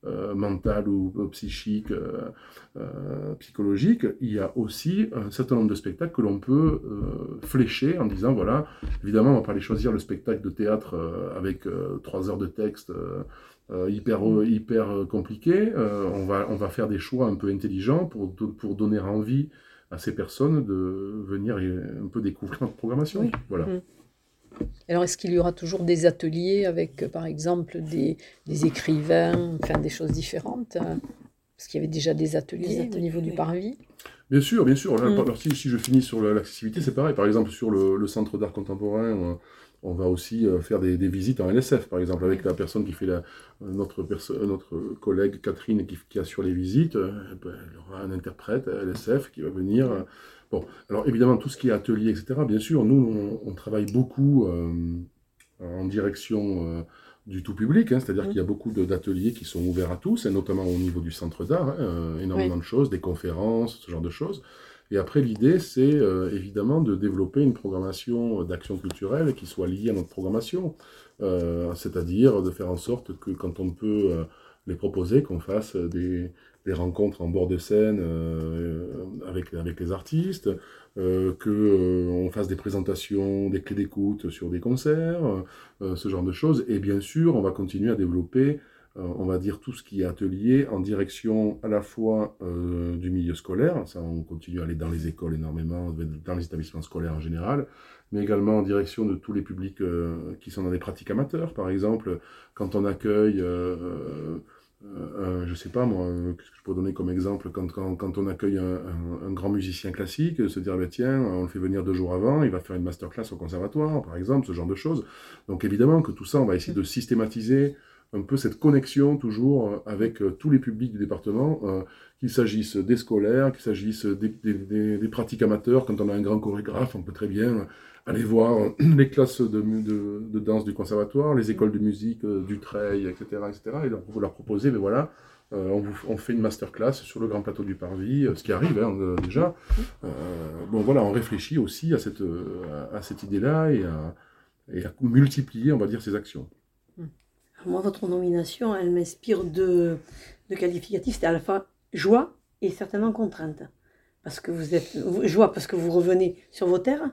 euh, mental ou euh, psychique, euh, psychologique, il y a aussi un certain nombre de spectacles que l'on peut flécher en disant, voilà, évidemment, on va pas aller choisir le spectacle de théâtre avec trois heures de texte hyper, hyper compliqué. on, va, on va faire des choix un peu intelligents pour, pour donner envie à ces personnes de venir un peu découvrir notre programmation. Voilà. Mmh. Alors, est-ce qu'il y aura toujours des ateliers avec, euh, par exemple, des, écrivains, enfin des choses différentes hein Parce qu'il y avait déjà des ateliers, au niveau du parvis? Bien sûr, bien sûr. Mm. si, je finis sur l'accessibilité, c'est pareil. Par exemple, sur le, centre d'art contemporain, on, va aussi euh, faire des, visites en LSF, par exemple, avec la personne qui fait la, notre, notre collègue Catherine qui, qui assure les visites. Euh, elle aura un interprète LSF qui va venir. Bon, alors évidemment, tout ce qui est atelier, etc., bien sûr, nous, on, travaille beaucoup euh, en direction euh, du tout public, hein, c'est-à-dire qu'il y a beaucoup d'ateliers qui sont ouverts à tous, et notamment au niveau du centre d'art, hein, euh, énormément de choses, des conférences, ce genre de choses. Et après, l'idée, c'est évidemment de développer une programmation d'action culturelle qui soit liée à notre programmation, c'est-à-dire de faire en sorte que quand on peut les proposer, qu'on fasse des, des rencontres en bord de scène euh, avec, avec les artistes, euh, qu'on euh, fasse des présentations, des clés d'écoute sur des concerts, ce genre de choses. Et bien sûr, on va continuer à développer, on va dire, tout ce qui est atelier en direction à la fois du milieu scolaire, ça on continue à aller dans les écoles énormément, dans les établissements scolaires en général, mais également en direction de tous les publics qui sont dans des pratiques amateurs. Par exemple, quand on accueille je sais pas moi, qu'est-ce que je peux donner comme exemple quand, quand, on accueille un, grand musicien classique, se dire, bah, tiens, on le fait venir deux jours avant, il va faire une masterclass au conservatoire, par exemple, ce genre de choses. Donc évidemment que tout ça, on va essayer de systématiser un peu cette connexion toujours avec tous les publics du département, qu'il s'agisse des scolaires, qu'il s'agisse des, pratiques amateurs. Quand on a un grand chorégraphe, on peut très bien aller voir (clears throat) les classes de, de, danse du conservatoire, les écoles de musique euh, du Treil, etc., etc., et leur, leur proposer, mais voilà, euh, on, vous, on, fait une masterclass sur le grand plateau du Parvis, euh, ce qui arrive hein, déjà. bon voilà, on réfléchit aussi à cette, à, cette idée-là et à, multiplier, on va dire, ces actions. Moi, votre nomination, elle m'inspire de, de qualificatifs, c'est à la fois joie et certainement contrainte. Parce que vous êtes joie parce que vous revenez sur vos terres,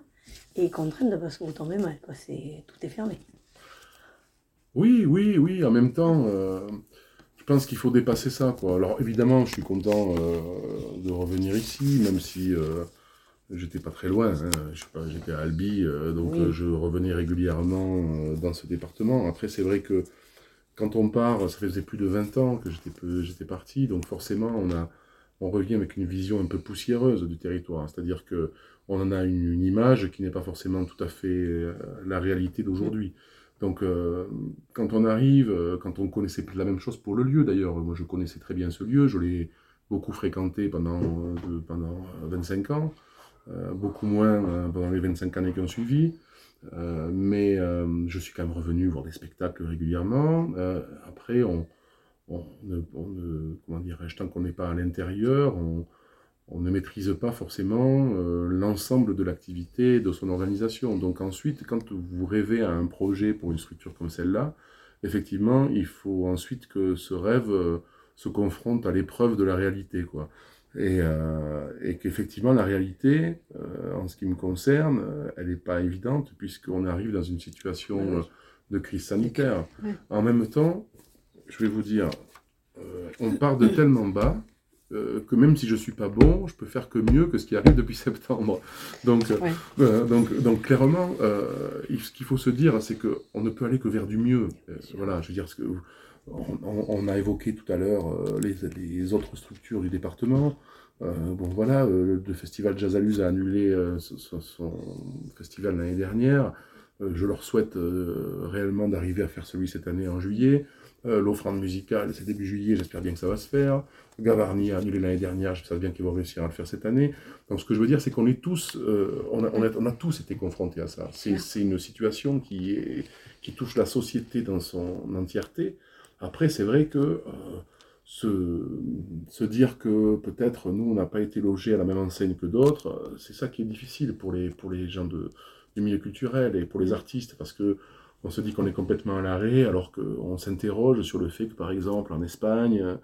et contrainte parce que vous tombez mal, quoi. C'est, tout est fermé. Oui, oui, oui, en même temps, euh, je pense qu'il faut dépasser ça, quoi. Alors évidemment, je suis content euh, de revenir ici, même si euh, j'étais pas très loin, hein. je sais pas, j'étais à Albi, donc je revenais régulièrement dans ce département. Après, c'est vrai que quand on part, ça faisait plus de 20 ans que j'étais, j'étais parti, donc forcément, on a on revient avec une vision un peu poussiéreuse du territoire. C'est-à-dire que on en a une, image qui n'est pas forcément tout à fait euh, la réalité d'aujourd'hui. Donc, euh, quand on arrive, euh, quand on connaissait la même chose pour le lieu d'ailleurs, moi je connaissais très bien ce lieu, je l'ai beaucoup fréquenté pendant, pendant 25 ans, beaucoup moins pendant les 25 années qui ont suivi, mais je suis quand même revenu voir des spectacles régulièrement. après, on, on, ne, comment dirais-je, tant qu'on n'est pas à l'intérieur, on, on ne maîtrise pas forcément euh, l'ensemble de l'activité, de son organisation. Donc ensuite, quand vous rêvez à un projet pour une structure comme celle-là, effectivement, il faut ensuite que ce rêve euh, se confronte à l'épreuve de la réalité. Quoi. Et, euh, et qu'effectivement, la réalité, en ce qui me concerne, elle n'est pas évidente, puisqu'on arrive dans une situation de crise sanitaire. En même temps, je vais vous dire, on part de tellement bas euh, que même si je suis pas bon, je peux faire que mieux que ce qui arrive depuis (laughs) septembre. Donc, euh, euh, donc, donc clairement, ce qu'il faut se dire, c'est qu'on ne peut aller que vers du mieux. voilà, je veux dire, ce que, on, a évoqué tout à l'heure les, les, autres structures du département. bon voilà, le, festival Jazzaluz a annulé son, son, festival l'année dernière. je leur souhaite réellement d'arriver à faire celui cette année en juillet. L'offrande musicale, c'est début juillet, j'espère bien que ça va se faire. Gavarni a annulé l'année dernière, je sais bien qu'ils vont réussir à le faire cette année. Donc ce que je veux dire, c'est qu'on est tous, euh, on, a, tous été confrontés à ça. C'est une situation qui, est, qui touche la société dans son entièreté. Après, c'est vrai que euh, se, dire que peut-être nous, on n'a pas été logés à la même enseigne que d'autres, euh, c'est ça qui est difficile pour les, pour les gens de, du milieu culturel et pour les artistes, parce que on se dit qu'on est complètement à l'arrêt, alors qu'on s'interroge sur le fait que, par exemple, en Espagne,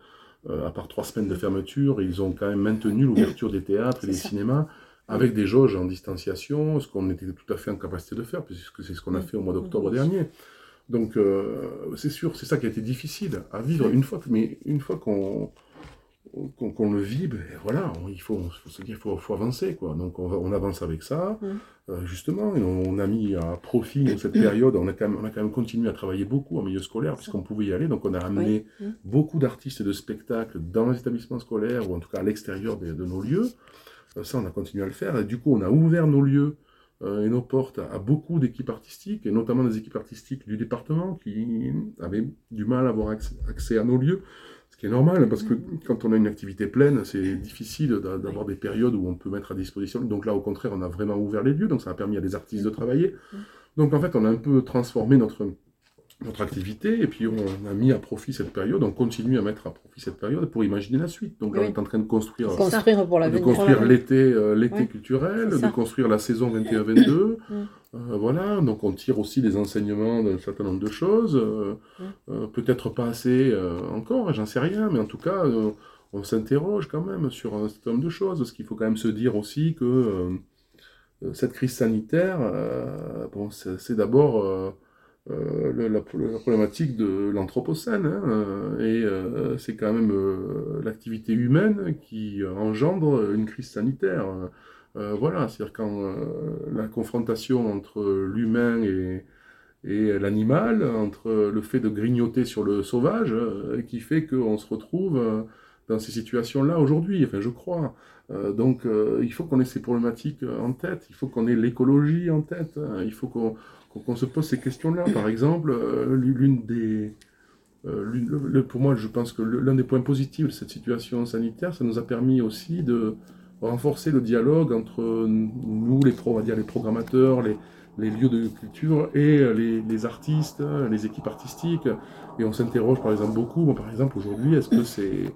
euh, à part trois semaines de fermeture, ils ont quand même maintenu l'ouverture des théâtres et des cinémas avec des jauges en distanciation, ce qu'on était tout à fait en capacité de faire, puisque c'est ce qu'on a fait au mois d'octobre dernier. Donc, euh, c'est sûr, c'est ça qui a été difficile à vivre une fois, mais une fois qu'on qu'on le vit, ben voilà, il faut, se dire, il faut, avancer, quoi. Donc on, avance avec ça, mm. euh, justement, et on, a mis à profit cette période, on a, quand même, on a quand même continué à travailler beaucoup en milieu scolaire, puisqu'on pouvait y aller, donc on a amené mm. beaucoup d'artistes et de spectacles dans les établissements scolaires, ou en tout cas à l'extérieur de, nos lieux. Euh, ça, on a continué à le faire, et du coup, on a ouvert nos lieux euh, et nos portes à, beaucoup d'équipes artistiques, et notamment des équipes artistiques du département qui avaient du mal à avoir accès à nos lieux. Qui est normal, parce que quand on a une activité pleine, c'est difficile d'avoir des périodes où on peut mettre à disposition. Donc là, au contraire, on a vraiment ouvert les lieux, donc ça a permis à des artistes de travailler. Donc en fait, on a un peu transformé notre, notre activité, et puis on a mis à profit cette période, on continue à mettre à profit cette période pour imaginer la suite. Donc là, on est en train de construire, construire pour de construire l'été euh, l'été culturel, de construire la saison 21-22. (coughs) Euh, voilà, donc on tire aussi des enseignements d'un certain nombre de choses, euh, euh, peut-être pas assez encore, j'en sais rien, mais en tout cas, on s'interroge quand même sur un certain nombre de choses, ce qu'il faut quand même se dire aussi que cette crise sanitaire, bon, c'est d'abord la, problématique de l'anthropocène, hein, et c'est quand même l'activité humaine qui engendre une crise sanitaire. Euh, voilà, c'est-à-dire quand euh, la confrontation entre l'humain et, et l'animal, entre le fait de grignoter sur le sauvage, qui fait qu'on se retrouve dans ces situations-là aujourd'hui, enfin je crois. donc il faut qu'on ait ces problématiques en tête, il faut qu'on ait l'écologie en tête, hein. il faut qu'on se pose ces questions-là. Par exemple, l'une des... pour moi, je pense que l'un des points positifs de cette situation sanitaire, ça nous a permis aussi de renforcer le dialogue entre nous, les, programmateurs, les, lieux de culture et les, artistes, les équipes artistiques. Et on s'interroge par exemple beaucoup. par exemple, aujourd'hui, est-ce que c'est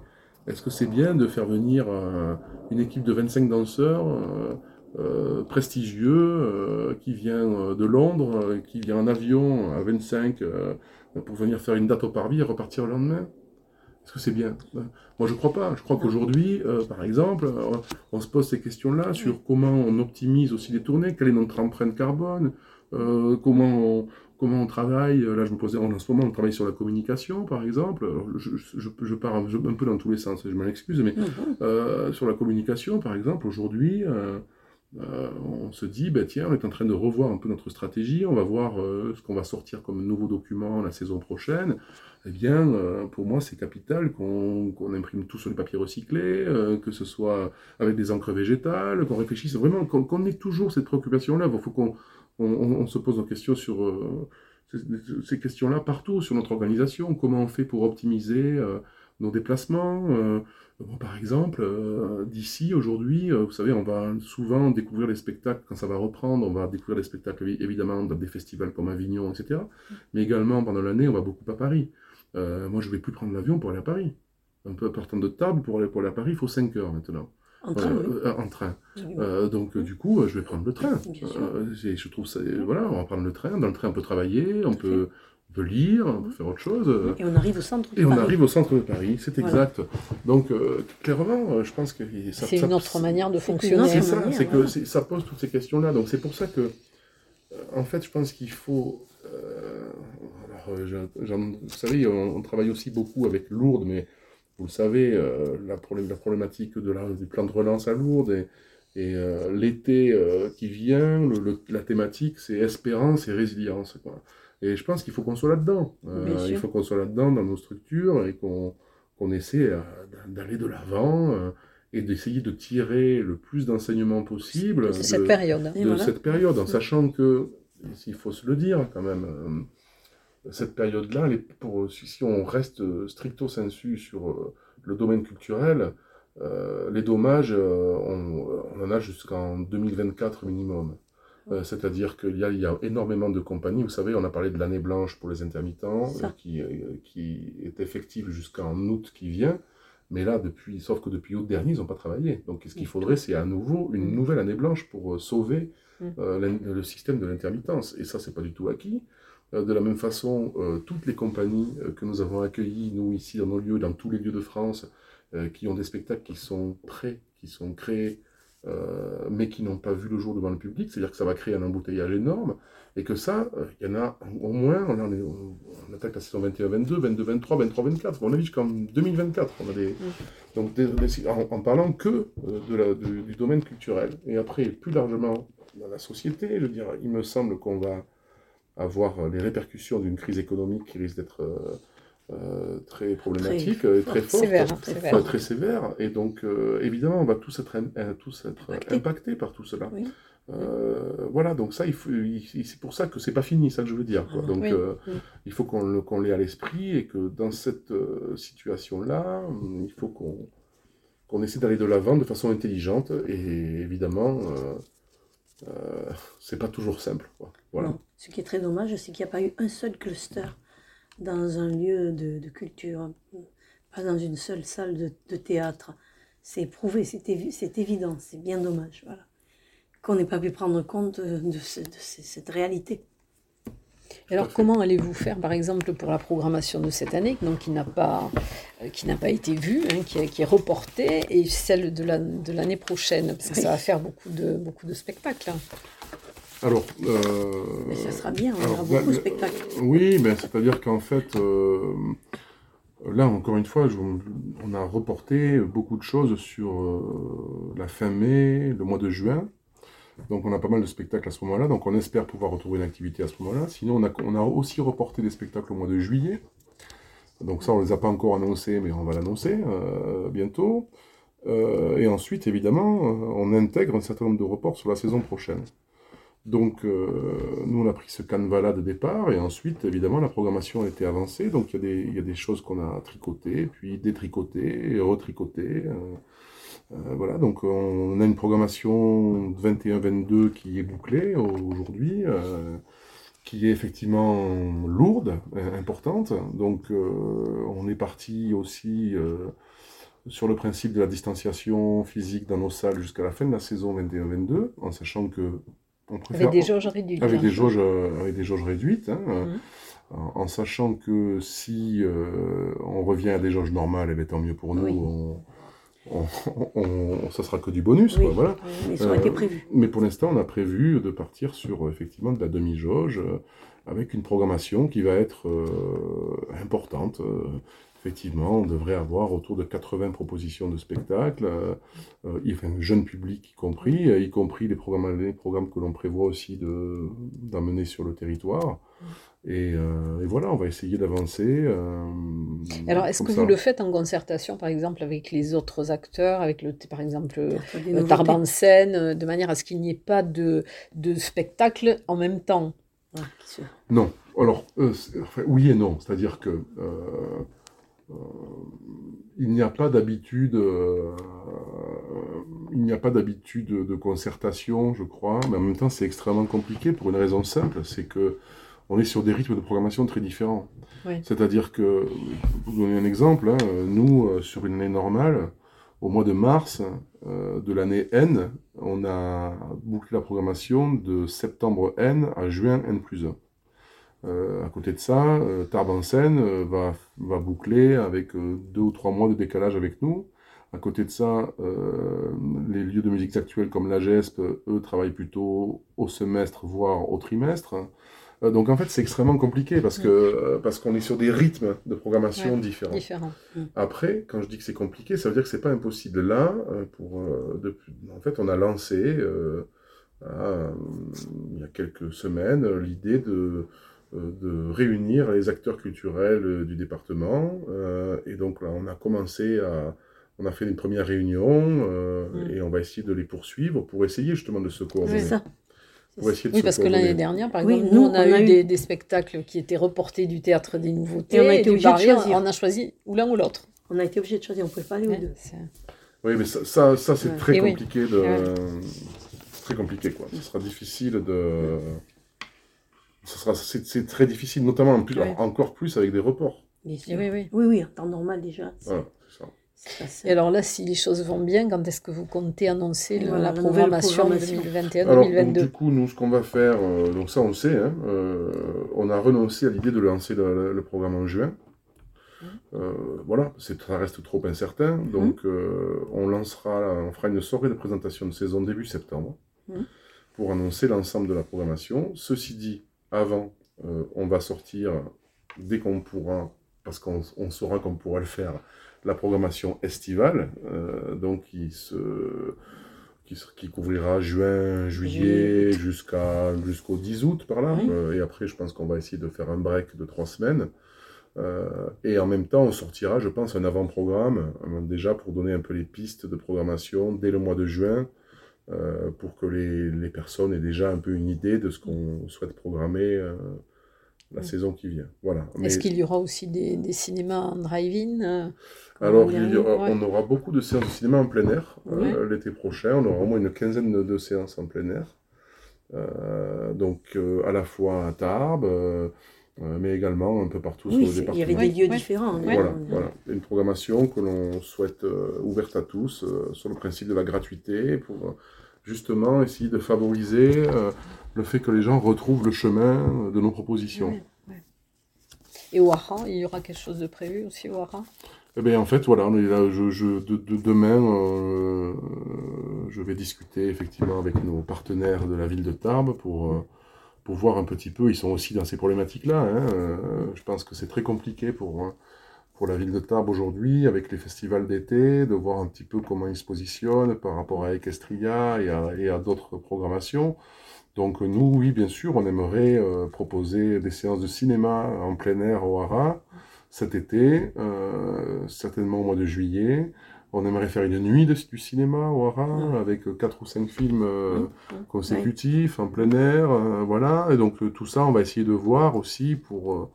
est-ce que c'est bien de faire venir euh, une équipe de 25 danseurs euh, euh, prestigieux euh, qui vient de Londres, qui vient en avion à 25 pour venir faire une date au parvis et repartir le lendemain est-ce que c'est bien? Moi, je crois pas. Je crois qu'aujourd'hui, euh, par exemple, euh, on se pose ces questions-là sur comment on optimise aussi les tournées, quelle est notre empreinte carbone, euh, comment on, comment on travaille. Là, je me posais, en ce moment, on travaille sur la communication, par exemple. je, je, pars un, peu dans tous les sens, je m'en excuse, mais mhm. sur la communication, par exemple, aujourd'hui, on se dit, ben, tiens, on est en train de revoir un peu notre stratégie, on va voir ce qu'on va sortir comme nouveau document la saison prochaine eh bien, euh, pour moi, c'est capital qu'on imprime tout sur les papiers recyclés, euh, que ce soit avec des encres végétales, qu'on réfléchisse vraiment, qu'on ait toujours cette préoccupation-là. Il faut qu'on on, se pose des questions sur euh, ces, questions-là partout, sur notre organisation, comment on fait pour optimiser nos déplacements. Par exemple, d'ici, aujourd'hui, vous savez, on va souvent découvrir les spectacles, quand ça va reprendre, on va découvrir les spectacles évidemment dans des festivals comme Avignon, etc. Mais également, pendant l'année, on va beaucoup à Paris. Euh, moi, je ne vais plus prendre l'avion pour aller à Paris. Un peu partant de table, pour aller, pour aller à Paris, il faut 5 heures maintenant. En train, euh, en train. Euh, donc, du coup, je vais prendre le train. je trouve ça. Voilà, on va prendre le train. Dans le train, on peut travailler, on peut, on peut, lire, on peut faire autre chose. Et on arrive au centre de Et on arrive au centre de Paris, c'est exact. Donc, clairement, je pense que ça. C'est une autre manière de fonctionner. C'est ça, c'est que ça pose toutes ces questions-là. Donc, c'est pour ça que, en fait, je pense qu'il faut euh, vous savez, on, travaille aussi beaucoup avec Lourdes, mais vous le savez, euh, la, problématique de la, du plan de relance à Lourdes et, euh, l'été qui vient, la thématique, c'est espérance et résilience. Et je pense qu'il faut qu'on soit là-dedans. il faut qu'on soit là-dedans dans nos structures et qu'on essaie d'aller de l'avant et d'essayer de tirer le plus d'enseignements possible de cette période. De cette période, en sachant que, s'il faut se le dire quand même, cette période-là, si on reste stricto sensu sur euh, le domaine culturel, euh, les dommages, euh, on, en a jusqu'en 2024 minimum. C'est-à-dire qu'il y, y, a énormément de compagnies. Vous savez, on a parlé de l'année blanche pour les intermittents, qui, qui, est effective jusqu'en août qui vient. Mais là, depuis, sauf que depuis août dernier, ils n'ont pas travaillé. Donc, ce qu'il faudrait, c'est à nouveau une nouvelle année blanche pour sauver mm. le système de l'intermittence. Et ça, c'est pas du tout acquis. Euh, de la même façon, euh, toutes les compagnies euh, que nous avons accueillies, nous ici dans nos lieux, dans tous les lieux de France, qui ont des spectacles qui sont prêts, qui sont créés, mais qui n'ont pas vu le jour devant le public, c'est-à-dire que ça va créer un embouteillage énorme, et que ça, il y en a au moins, on, attaque la saison 21-22, 22-23, 23-24, on a vu jusqu'en 2024. On a des, donc en, parlant que de la, du, domaine culturel. Et après, plus largement dans la société, je veux dire, il me semble qu'on va avoir euh, les répercussions d'une crise économique qui risque d'être euh, euh, très problématique (laughs) très, très forte, sévère, très, sévère. Et donc, évidemment, on va tous être, tous être impactés par tout cela. voilà, donc ça, il faut, c'est pour ça que c'est pas fini, ça que je veux dire. Quoi. Donc, il faut qu'on, qu'on l'ait à l'esprit et que dans cette situation-là, il faut qu'on, qu'on essaie d'aller de l'avant de façon intelligente et évidemment, euh, c'est pas toujours simple. Voilà. Ce qui est très dommage, c'est qu'il n'y a pas eu un seul cluster dans un lieu de, culture, pas dans une seule salle de, théâtre. C'est prouvé, c'est évident, c'est bien dommage. Voilà. Qu'on n'ait pas pu prendre compte de cette réalité alors, comment allez-vous faire, par exemple, pour la programmation de cette année, donc qui n'a pas, euh, qui n'a pas été vue, hein, qui, est, qui, est reportée, et celle de, la, de l'année prochaine, parce que ça va faire beaucoup de, beaucoup de spectacles. Alors, euh, mais ça sera bien, on aura beaucoup de spectacles. Oui, ben, c'est-à-dire qu'en fait, euh, là, encore une fois, on a reporté beaucoup de choses sur la fin mai, le mois de juin. Donc on a pas mal de spectacles à ce moment-là, donc on espère pouvoir retrouver une activité à ce moment-là. Sinon on a, on a aussi reporté des spectacles au mois de juillet. Donc ça on ne les a pas encore annoncés, mais on va l'annoncer euh, bientôt. Euh, et ensuite évidemment on intègre un certain nombre de reports sur la saison prochaine. Donc, nous, on a pris ce canevas-là de départ, et ensuite, évidemment, la programmation a été avancée. Donc, il y, y, a des choses qu'on a tricotées, puis détricotées, retricotées. Euh, voilà, donc on a une programmation 21-22 qui est bouclée aujourd'hui, euh, qui est effectivement lourde, euh, importante. Donc on est parti aussi sur le principe de la distanciation physique dans nos salles jusqu'à la fin de la saison 21-22, en sachant que on préfère, avec des jauges réduites. Avec, des, jauges, avec des jauges réduites. Hein, en, sachant que si on revient à des jauges normales, eh bien, tant mieux pour nous. On, on, ça sera que du bonus. voilà. été prévu. mais pour l'instant, on a prévu de partir sur effectivement de la demi-jauge euh, avec une programmation qui va être euh, importante. Euh, effectivement, on devrait avoir autour de 80 propositions de spectacles, enfin, jeune public y compris, y compris les programmes, les programmes que l'on prévoit aussi d'amener sur le territoire. Euh, et, voilà, on va essayer d'avancer. Euh, Alors, est-ce que vous le faites en concertation, par exemple, avec les autres acteurs, avec le, par exemple le Tarban scène, euh, de manière à ce qu'il n'y ait pas de, de spectacle en même temps? Non. Alors, oui et non. C'est-à-dire que il n'y a pas d'habitude, il n'y a pas d'habitude de concertation, je crois, mais en même temps, c'est extrêmement compliqué pour une raison simple, c'est que on est sur des rythmes de programmation très différents. C'est-à-dire que, pour vous donner un exemple, hein, nous, euh, sur une année normale, au mois de mars euh, de l'année N, on a bouclé la programmation de septembre N à juin N plus 1. Euh, à côté de ça, Tarbes en Seine va, va boucler avec deux ou trois mois de décalage avec nous. À côté de ça, les lieux de musique actuels comme l'AGESP, eux, travaillent plutôt au semestre, voire au trimestre. Euh, donc en fait, c'est extrêmement compliqué parce que euh, parce qu'on est sur des rythmes de programmation différents. Mm. Après, quand je dis que c'est compliqué, ça veut dire que c'est pas impossible. Là, euh, pour en fait, on a lancé il y a quelques semaines l'idée de de réunir les acteurs culturels du département. et donc là, on a commencé à, on a fait une première réunion mm. et on va essayer de les poursuivre pour essayer justement de se coordonner. ça oui, parce que l'année dernière, par exemple, nous, on, a, eu des, spectacles qui étaient reportés du théâtre des nouveautés. Et on a été obligé de choisir. On a choisi ou l'un ou l'autre. On a été obligé de choisir, on ne pouvait pas aller aux deux. Oui, mais ça, ça, c'est très compliqué de. Très compliqué, quoi. Ce sera difficile de. Sera, c'est, très difficile, notamment en plus, encore plus avec des reports. Oui, oui, oui. En temps normal déjà. Voilà, c'est ça. Et alors là, si les choses vont bien, quand est-ce que vous comptez annoncer la, programmation, 2021-2022 Du coup, nous, ce qu'on va faire, euh, donc ça on le sait, hein, euh, on a renoncé à l'idée de lancer le, programme en juin. Mmh. Euh, voilà, ça reste trop incertain, mmh. donc on lancera, on fera une soirée de présentation de saison début septembre mmh. pour annoncer l'ensemble de la programmation. Ceci dit, avant, on va sortir dès qu'on pourra, parce qu'on saura qu'on pourra le faire, la programmation estivale, euh, donc qui, se, qui, couvrira juin, juillet, jusqu'à, jusqu'au 10 août par là. Euh, et après, je pense qu'on va essayer de faire un break de trois semaines. Euh, et en même temps, on sortira, je pense, un avant-programme, déjà pour donner un peu les pistes de programmation dès le mois de juin, pour que les, les, personnes aient déjà un peu une idée de ce qu'on souhaite programmer la saison qui vient. Voilà. Est-ce qu'il y aura aussi des, des cinémas en drive-in alors, on aura beaucoup de séances de cinéma en plein air euh, l'été prochain. On aura au moins une quinzaine de, séances en plein air. Euh, donc, euh, à la fois à Tarbes, mais également un peu partout sur le département. Il y avait des lieux différents. Hein. Voilà, voilà, Une programmation que l'on souhaite ouverte à tous sur le principe de la gratuité pour justement essayer de favoriser le fait que les gens retrouvent le chemin de nos propositions. Et au Haran, il y aura quelque chose de prévu aussi au Haran eh bien, en fait, voilà, je, de, demain, euh, je vais discuter effectivement avec nos partenaires de la ville de Tarbes pour, euh, pour voir un petit peu, ils sont aussi dans ces problématiques-là. Hein, euh, je pense que c'est très compliqué pour, pour la ville de Tarbes aujourd'hui, avec les festivals d'été, de voir un petit peu comment ils se positionnent par rapport à Equestria et à, d'autres programmations. Donc nous, oui, bien sûr, on aimerait euh, proposer des séances de cinéma en plein air au Hara cet été, euh, certainement au mois de juillet. On aimerait faire une nuit de, du cinéma au Hara avec quatre ou cinq films euh, consécutifs en plein air, voilà. Et donc tout ça, on va essayer de voir aussi pour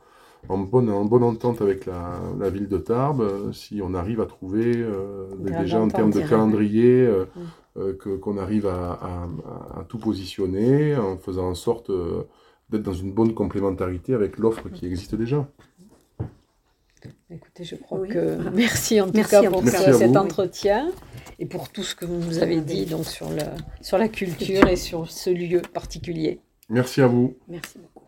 en bonne, en bonne entente avec la, la ville de Tarbes, euh, si on arrive à trouver euh, déjà en termes de calendrier euh, mm. que, qu'on arrive à, à, à, tout positionner en faisant en sorte d'être dans une bonne complémentarité avec l'offre qui existe déjà. Écoutez, je crois que merci en tout cas pour cet entretien et pour tout ce que vous nous avez dit donc sur, le, sur la culture et sur ce lieu particulier. Merci à vous. Merci beaucoup.